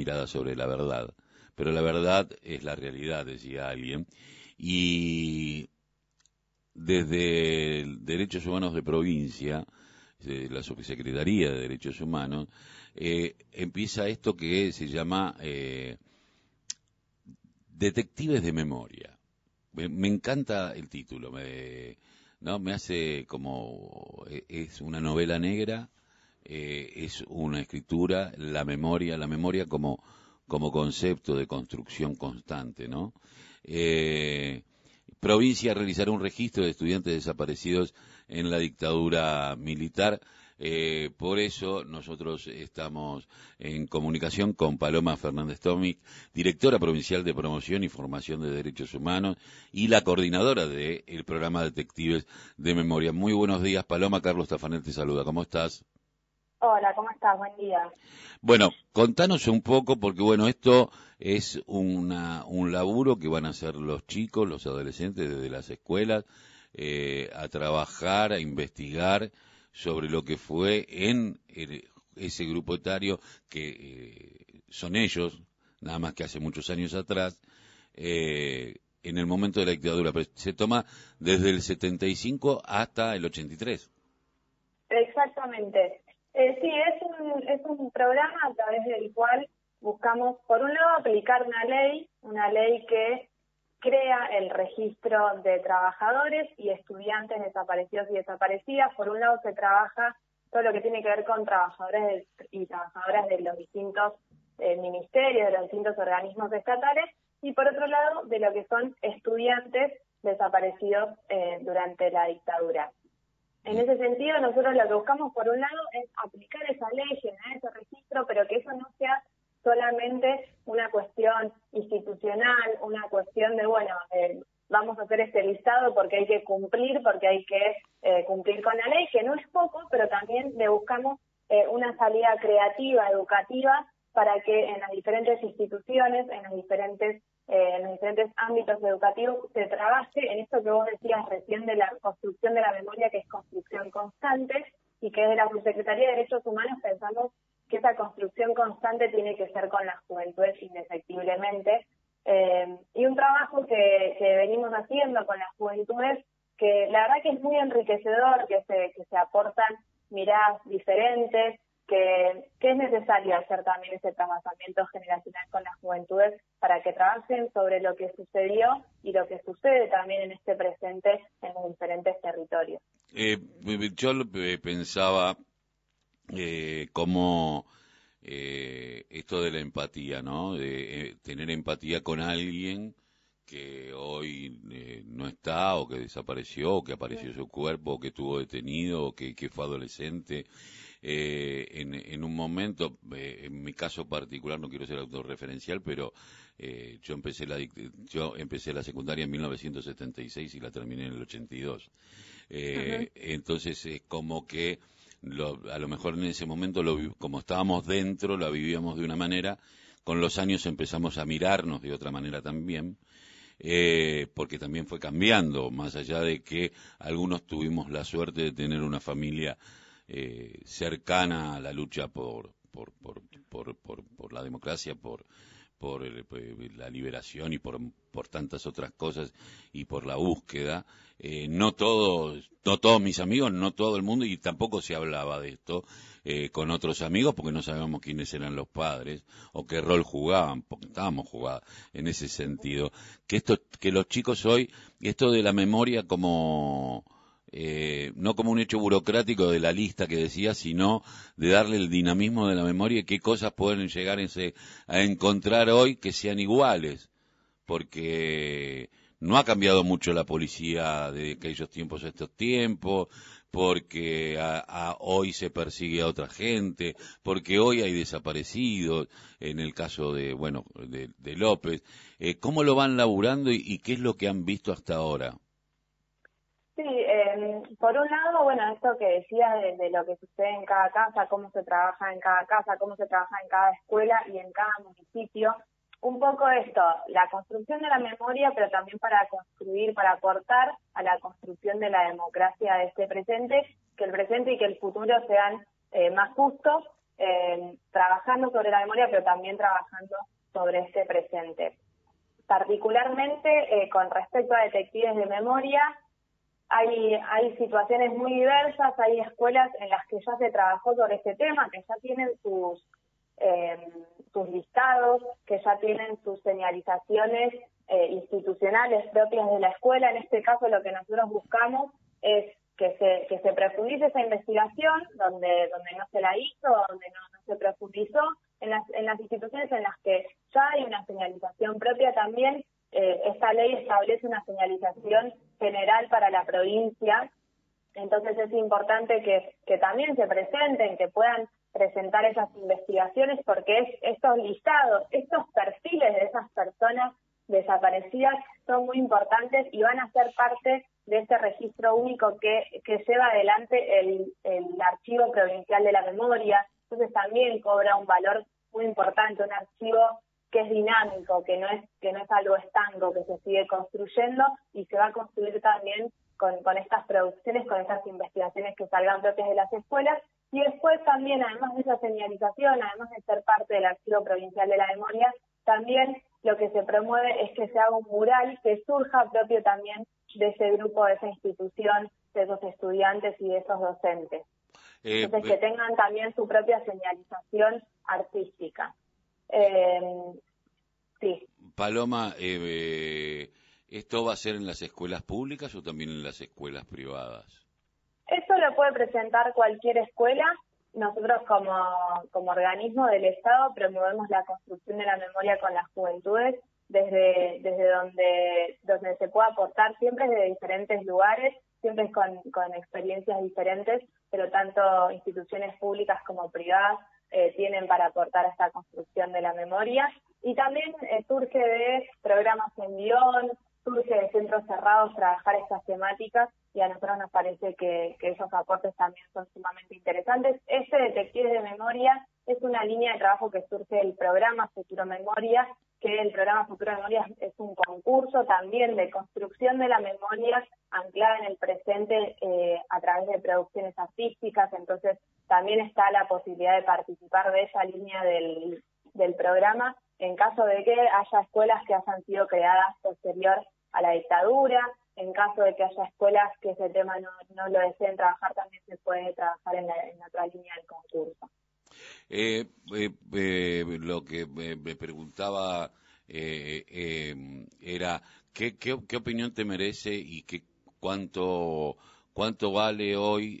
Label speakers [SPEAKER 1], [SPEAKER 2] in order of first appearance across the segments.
[SPEAKER 1] miradas sobre la verdad, pero la verdad es la realidad, decía alguien, y desde Derechos Humanos de Provincia, la Subsecretaría de Derechos Humanos, eh, empieza esto que se llama eh, Detectives de Memoria. Me, encanta el título, me, ¿no? me hace como, e, es una novela negra, eh, es una escritura, la memoria, la memoria como, como concepto de construcción constante, ¿no? provincia realizará un registro de estudiantes desaparecidos en la dictadura militar. Eh, por eso nosotros estamos en comunicación con Paloma Fernández Tomic, directora provincial de promoción y formación de derechos humanos y la coordinadora del programa Detectives de Memoria. Muy buenos días, Paloma. Carlos Tafanel te saluda. ¿Cómo estás?
[SPEAKER 2] Hola, ¿cómo estás? Buen día.
[SPEAKER 1] Bueno, contanos un poco, porque bueno, esto es una, un laburo que van a hacer los chicos, los adolescentes desde las escuelas, eh, a trabajar, a investigar sobre lo que fue en ese grupo etario que eh, son ellos, nada más que hace muchos años atrás, eh, en el momento de la dictadura. se toma desde el 75 hasta el 83.
[SPEAKER 2] Exactamente. Eh, sí, es un, es un programa a través del cual buscamos, por un lado, aplicar una ley, una ley que crea el registro de trabajadores y estudiantes desaparecidos y desaparecidas. Por un lado, se trabaja todo lo que tiene que ver con trabajadores y trabajadoras de los distintos eh, ministerios, de los distintos organismos estatales, y por otro lado, de lo que son estudiantes desaparecidos eh, durante la dictadura. En ese sentido, nosotros lo que buscamos, por un lado, es aplicar esa ley, ese registro, pero que eso no sea solamente una cuestión institucional, una cuestión de, bueno, eh, vamos a hacer este listado porque hay que cumplir, porque hay que eh, cumplir con la ley, que no es poco, pero también le buscamos eh, una salida creativa, educativa, para que en las diferentes instituciones, en los diferentes eh, en los diferentes ámbitos educativos se trabaje en esto que vos decías recién de la construcción de la memoria, que es construcción constante, y que desde la Subsecretaría de Derechos Humanos pensamos que esa construcción constante tiene que ser con las juventudes indefectiblemente. Eh, y un trabajo que, que venimos haciendo con las juventudes, que la verdad que es muy enriquecedor, que se, que se aportan miradas diferentes, que, es necesario hacer también ese trabajamiento generacional con las juventudes para que trabajen sobre lo que sucedió y lo que sucede también en este presente en los diferentes territorios.
[SPEAKER 1] Eh, yo eh, pensaba eh, cómo eh, esto de la empatía, ¿no? De tener empatía con alguien que hoy no está o que desapareció o que apareció su cuerpo o que estuvo detenido o que, que fue adolescente eh, en, en, un momento, eh, en mi caso particular, no quiero ser autorreferencial, pero eh, yo empecé la yo empecé la secundaria en 1976 y la terminé en el 82. Eh, Entonces es como que a lo mejor en ese momento, lo, como estábamos dentro, la vivíamos de una manera, con los años empezamos a mirarnos de otra manera también. Eh, porque también fue cambiando, más allá de que algunos tuvimos la suerte de tener una familia eh, cercana a la lucha por, por, por, por, por, la democracia, por, por la liberación y por, por tantas otras cosas y por la búsqueda. Eh, no todos, no todos mis amigos, no todo el mundo y tampoco se hablaba de esto eh, con otros amigos porque no sabíamos quiénes eran los padres o qué rol jugaban, porque estábamos jugados en ese sentido. Que esto, que los chicos hoy, esto de la memoria como eh, no como un hecho burocrático de la lista que decía, sino de darle el dinamismo de la memoria y qué cosas pueden llegar a encontrar hoy que sean iguales, porque no ha cambiado mucho la policía de aquellos tiempos a estos tiempos, porque a, hoy se persigue a otra gente, porque hoy hay desaparecidos, en el caso de, bueno, de, López. Eh, ¿Cómo lo van laburando y qué es lo que han visto hasta ahora?
[SPEAKER 2] Sí, eh, por un lado, bueno, esto que decía de, lo que sucede en cada casa, cómo se trabaja en cada casa, cómo se trabaja en cada escuela y en cada municipio. Un poco esto, la construcción de la memoria, pero también para construir, para aportar a la construcción de la democracia de este presente, que el presente y que el futuro sean eh, más justos, eh, trabajando sobre la memoria, pero también trabajando sobre este presente. Particularmente con respecto a detectives de memoria, hay, hay situaciones muy diversas, hay escuelas en las que ya se trabajó sobre este tema, que ya tienen sus, sus listados, que ya tienen sus señalizaciones eh, institucionales propias de la escuela. En este caso lo que nosotros buscamos es que se, profundice esa investigación donde, donde no se la hizo, donde no, se profundizó, en las, en las instituciones en las que ya hay una señalización propia también. Eh, esta ley establece una señalización general para la provincia, entonces es importante que, que también se presenten, que puedan presentar esas investigaciones porque es, estos listados, estos perfiles de esas personas desaparecidas son muy importantes y van a ser parte de este registro único que, que lleva adelante el, el Archivo Provincial de la Memoria. Entonces también cobra un valor muy importante, un archivo que es dinámico, que no es, que no es algo estanco, que se sigue construyendo y se va a construir también con, con estas producciones, con estas investigaciones que salgan propias de las escuelas. Y después también, además de esa señalización, además de ser parte del Archivo Provincial de la Memoria, también lo que se promueve es que se haga un mural que surja propio también de ese grupo, de esa institución, de esos estudiantes y de esos docentes. Eh, Entonces, que tengan también su propia señalización artística. Eh, sí.
[SPEAKER 1] Paloma, eh, ¿esto va a ser en las escuelas públicas o también en las escuelas privadas?
[SPEAKER 2] Esto lo puede presentar cualquier escuela nosotros como, como organismo del Estado promovemos la construcción de la memoria con las juventudes desde, desde donde, donde se pueda aportar siempre desde diferentes lugares, siempre con, con experiencias diferentes, pero tanto instituciones públicas como privadas eh, tienen para aportar a esta construcción de la memoria. Y también eh, surge de programas en guion, surge de centros cerrados trabajar estas temáticas y a nosotros nos parece que, esos aportes también son sumamente interesantes. Este Detective de Memoria es una línea de trabajo que surge del programa Futuro Memoria, que el programa Futuro Memoria es un concurso también de construcción de la memoria anclada en el presente eh, a través de producciones artísticas, entonces también está la posibilidad de participar de esa línea del, del programa en caso de que haya escuelas que hayan sido creadas posterior a la dictadura, en caso de que haya escuelas que ese tema no, no lo deseen trabajar, también se puede trabajar en la, otra línea del concurso.
[SPEAKER 1] Eh, eh, eh lo que me, preguntaba eh, era ¿qué, qué, qué opinión te merece y qué cuánto cuánto vale hoy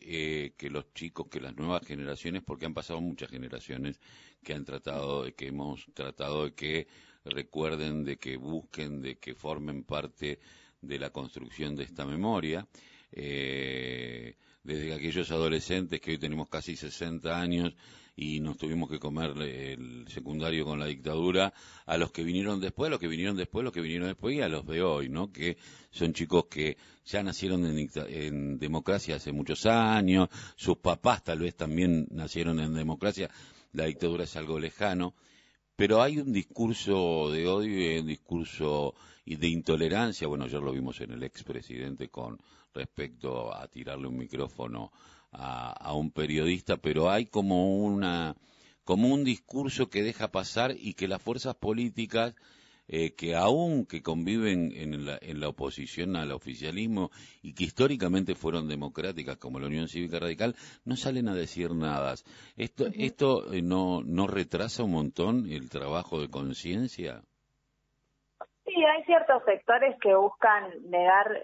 [SPEAKER 1] que los chicos, que las nuevas generaciones, porque han pasado muchas generaciones que han tratado, que hemos tratado de que recuerden, de que busquen, de que formen parte de la construcción de esta memoria. Eh, desde aquellos adolescentes que hoy tenemos casi 60 años y nos tuvimos que comer el secundario con la dictadura, a los que vinieron después, los que vinieron después, los que vinieron después y a los de hoy, ¿no? Que son chicos que ya nacieron en, en democracia hace muchos años, sus papás tal vez también nacieron en democracia, la dictadura es algo lejano, pero hay un discurso de odio y un discurso de intolerancia, bueno, ya lo vimos en el expresidente con respecto a tirarle un micrófono a, a un periodista, pero hay como una como un discurso que deja pasar y que las fuerzas políticas eh, que aún que conviven en la, en la oposición al oficialismo y que históricamente fueron democráticas como la Unión Cívica Radical, no salen a decir nada. ¿Esto, esto eh, no, no retrasa un montón el trabajo de conciencia?
[SPEAKER 2] Sí, hay ciertos sectores que buscan negar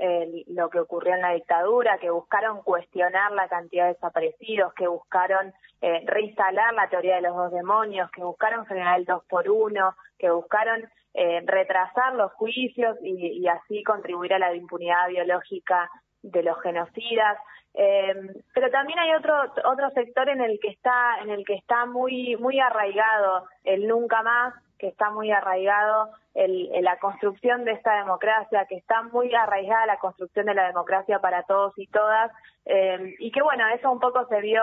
[SPEAKER 2] lo que ocurrió en la dictadura, que buscaron cuestionar la cantidad de desaparecidos, que buscaron eh, reinstalar la teoría de los dos demonios, que buscaron generar el dos por uno, que buscaron eh, retrasar los juicios y, así contribuir a la impunidad biológica de los genocidas. Eh, pero también hay otro otro sector en el que está en el que está muy muy arraigado el nunca más que está muy arraigado el, la construcción de esta democracia, que está muy arraigada la construcción de la democracia para todos y todas, eh, y que bueno, eso un poco se vio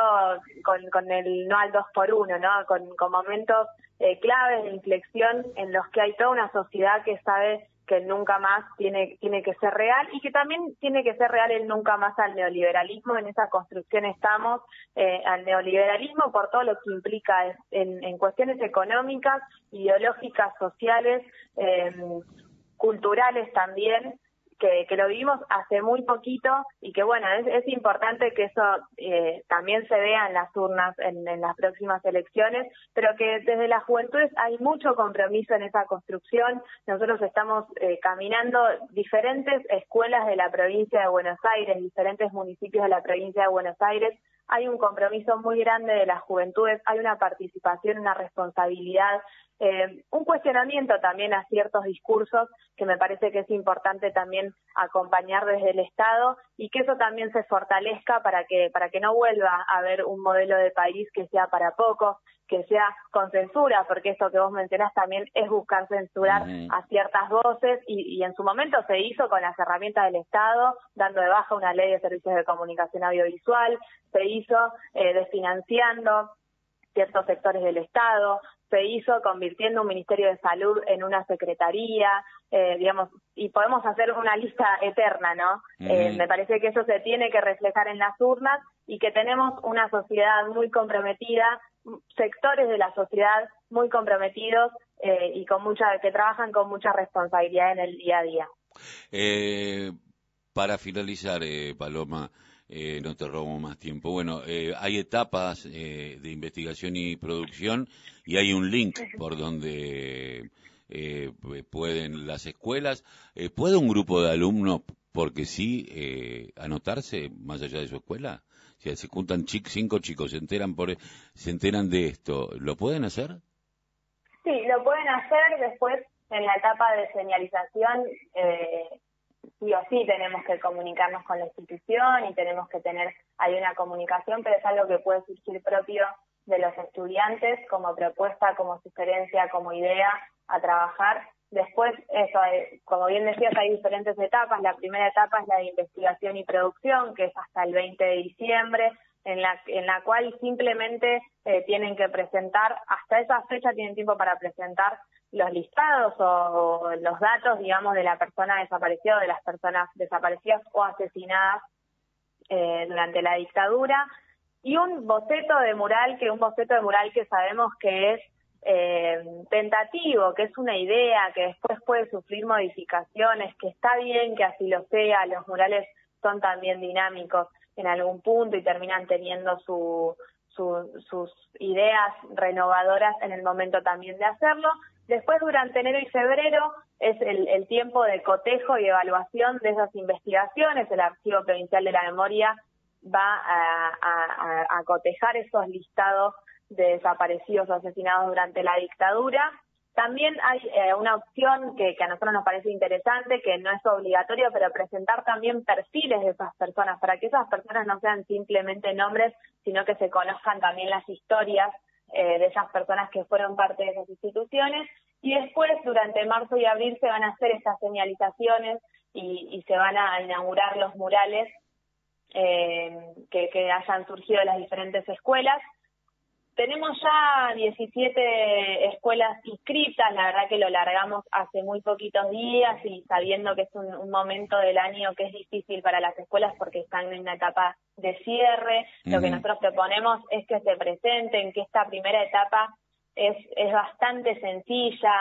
[SPEAKER 2] con, con el no al dos por uno, ¿no? Con, momentos eh, claves de inflexión en los que hay toda una sociedad que sabe que el nunca más tiene, tiene que ser real y que también tiene que ser real el nunca más al neoliberalismo. En esa construcción estamos eh, al neoliberalismo por todo lo que implica en, en cuestiones económicas, ideológicas, sociales, eh, culturales también, que, lo vivimos hace muy poquito y que bueno, es, importante que eso eh, también se vea en las urnas en, las próximas elecciones, pero que desde las juventudes hay mucho compromiso en esa construcción. Nosotros estamos eh, caminando diferentes escuelas de la provincia de Buenos Aires, diferentes municipios de la provincia de Buenos Aires, hay un compromiso muy grande de las juventudes, hay una participación, una responsabilidad, eh, un cuestionamiento también a ciertos discursos que me parece que es importante también acompañar desde el Estado y que eso también se fortalezca para que para que no vuelva a haber un modelo de país que sea para pocos, que sea con censura, porque eso que vos mencionás también es buscar censurar a ciertas voces y, y, en su momento se hizo con las herramientas del Estado, dando de baja una ley de servicios de comunicación audiovisual, se hizo eh, desfinanciando ciertos sectores del Estado, se hizo convirtiendo un Ministerio de Salud en una secretaría, eh, digamos, y podemos hacer una lista eterna, ¿no? Eh, me parece que eso se tiene que reflejar en las urnas y que tenemos una sociedad muy comprometida, sectores de la sociedad muy comprometidos eh, y con mucha que trabajan con mucha responsabilidad en el día a día.
[SPEAKER 1] para finalizar, Paloma, no te robo más tiempo. Bueno, hay etapas de investigación y producción y hay un link por donde eh, pueden las escuelas, eh, ¿puede un grupo de alumnos, porque sí, eh, anotarse más allá de su escuela? Si se juntan cinco chicos, se enteran, por, se enteran de esto, ¿lo pueden hacer?
[SPEAKER 2] Sí, lo pueden hacer después en la etapa de señalización. Eh, sí o sí tenemos que comunicarnos con la institución y tenemos que tener hay una comunicación, pero es algo que puede surgir propio de los estudiantes como propuesta, como sugerencia, como idea a trabajar. Después, eso, como bien decías, hay diferentes etapas. La primera etapa es la de investigación y producción, que es hasta el 20 de diciembre, en la, en la cual simplemente eh, tienen que presentar, hasta esa fecha tienen tiempo para presentar los listados o, los datos, digamos, de la persona desaparecida o de las personas desaparecidas o asesinadas eh, durante la dictadura y un boceto de mural, que un boceto de mural que sabemos que es eh, tentativo, que es una idea, que después puede sufrir modificaciones, que está bien que así lo sea, los murales son también dinámicos en algún punto y terminan teniendo su, sus ideas renovadoras en el momento también de hacerlo. Después, durante enero y febrero, es el, el tiempo de cotejo y evaluación de esas investigaciones. El Archivo Provincial de la Memoria va a, cotejar esos listados de desaparecidos o asesinados durante la dictadura. También hay eh, una opción que, a nosotros nos parece interesante, que no es obligatorio, pero presentar también perfiles de esas personas, para que esas personas no sean simplemente nombres, sino que se conozcan también las historias eh, de esas personas que fueron parte de esas instituciones. Y después, durante marzo y abril, se van a hacer estas señalizaciones y se van a inaugurar los murales eh, que, hayan surgido de las diferentes escuelas. Tenemos ya 17 escuelas inscritas, la verdad que lo largamos hace muy poquitos días y sabiendo que es un, momento del año que es difícil para las escuelas porque están en una etapa de cierre. Lo que nosotros proponemos es que se presenten, que esta primera etapa es, es bastante sencilla,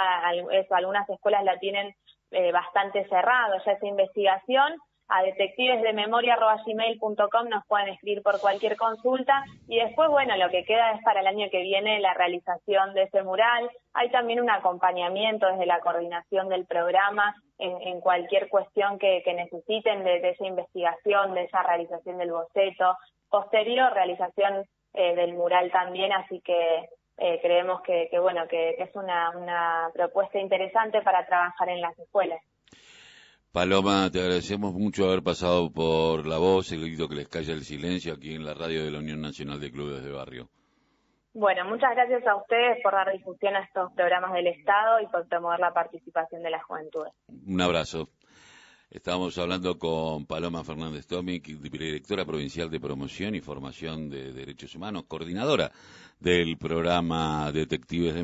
[SPEAKER 2] eso, algunas escuelas la tienen eh, bastante cerrado ya esa investigación a detectivesdememoria.gmail.com nos pueden escribir por cualquier consulta y después, bueno, lo que queda es para el año que viene la realización de ese mural. Hay también un acompañamiento desde la coordinación del programa en, cualquier cuestión que, necesiten de, esa investigación, de esa realización del boceto. Posterior, realización eh, del mural también, así que eh, creemos que, bueno, que es una propuesta interesante para trabajar en las escuelas.
[SPEAKER 1] Paloma, te agradecemos mucho haber pasado por la voz, el grito que les calla el silencio aquí en la radio de la Unión Nacional de Clubes de Barrio.
[SPEAKER 2] Bueno, muchas gracias a ustedes por dar difusión a estos programas del Estado y por promover la participación de la juventud.
[SPEAKER 1] Un abrazo. Estamos hablando con Paloma Fernández Tomic, directora provincial de promoción y formación de derechos humanos, coordinadora del programa Detectives de